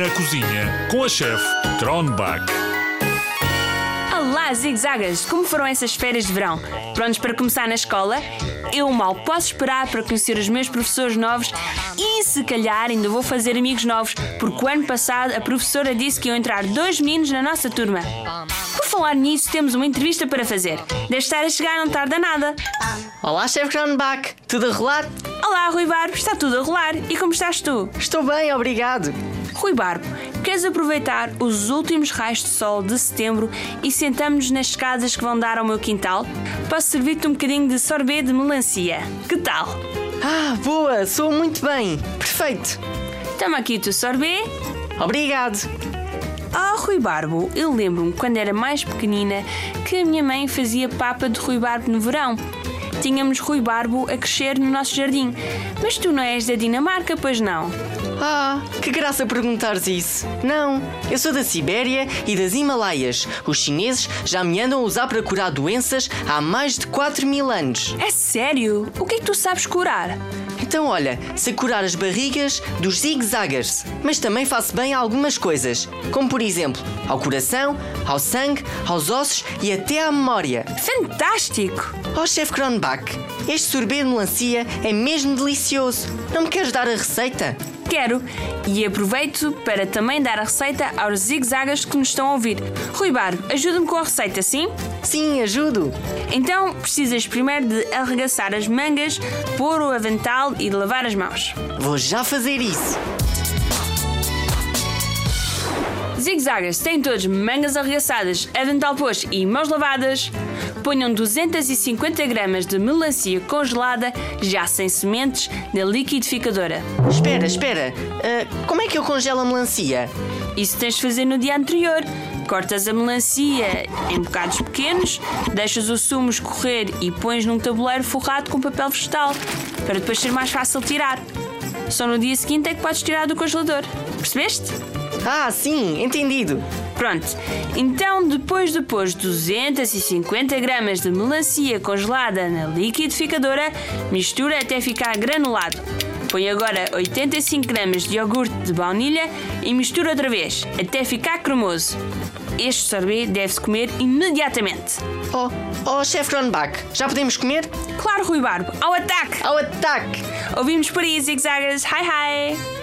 Na cozinha com a chefe Tronbach. Olá, zigzagas! Como foram essas férias de verão? Prontos para começar na escola? Eu mal posso esperar para conhecer os meus professores novos e, se calhar, ainda vou fazer amigos novos, porque o ano passado a professora disse que iam entrar dois meninos na nossa turma. Por falar nisso, temos uma entrevista para fazer. Deve estar a chegar, não tarda nada. Olá, chefe Cronbach. Tudo a rolar? Olá, Rui Barbo, está tudo a rolar. E como estás tu? Estou bem, obrigado. Rui Barbo, queres aproveitar os últimos raios de sol de setembro e sentamos-nos nas escadas que vão dar ao meu quintal? Posso servir-te um bocadinho de sorbet de melancia. Que tal? Ah, boa, sou muito bem. Perfeito. Toma aqui o teu sorbet. Obrigado. Ah, Rui Barbo, eu lembro-me quando era mais pequenina que a minha mãe fazia papa de Rui Barbo no verão. Tínhamos Rui Barbo a crescer no nosso jardim. Mas tu não és da Dinamarca, pois não? Ah, que graça perguntares isso. Não, eu sou da Sibéria e das Himalaias. Os chineses já me andam a usar para curar doenças há mais de 4 mil anos. É sério? O que é que tu sabes curar? Então, olha, sei curar as barrigas dos zigzaggers, mas também faço bem a algumas coisas, como por exemplo, ao coração, ao sangue, aos ossos e até à memória. Fantástico! Oh, chefe Cronbach, este sorbet de melancia é mesmo delicioso. Não me queres dar a receita? Quero! E aproveito para também dar a receita aos zigzagas que nos estão a ouvir. Rui Barbo, ajuda-me com a receita, sim? Sim, ajudo. Então precisas primeiro de arregaçar as mangas, pôr o avental e de lavar as mãos. Vou já fazer isso. Zigzagas têm todos mangas arregaçadas, avental posto e mãos lavadas. Ponham 250 gramas de melancia congelada, já sem sementes, na liquidificadora. Espera, espera. Ah, como é que eu congelo a melancia? Isso tens de fazer no dia anterior. Cortas a melancia em bocados pequenos, deixas o sumo escorrer e pões num tabuleiro forrado com papel vegetal, para depois ser mais fácil tirar. Só no dia seguinte é que podes tirar do congelador. Percebeste? Ah, sim, entendido. Pronto, então depois de pôr 250 gramas de melancia congelada na liquidificadora, mistura até ficar granulado. Põe agora 85 gramas de iogurte de baunilha e mistura outra vez, até ficar cremoso. Este sorbet deve-se comer imediatamente. Oh, oh, chefe Cronbach, já podemos comer? Claro, Rui Barbo, ao ataque! Ao ataque! Ouvimos por aí, zigzagas. Hi, hi!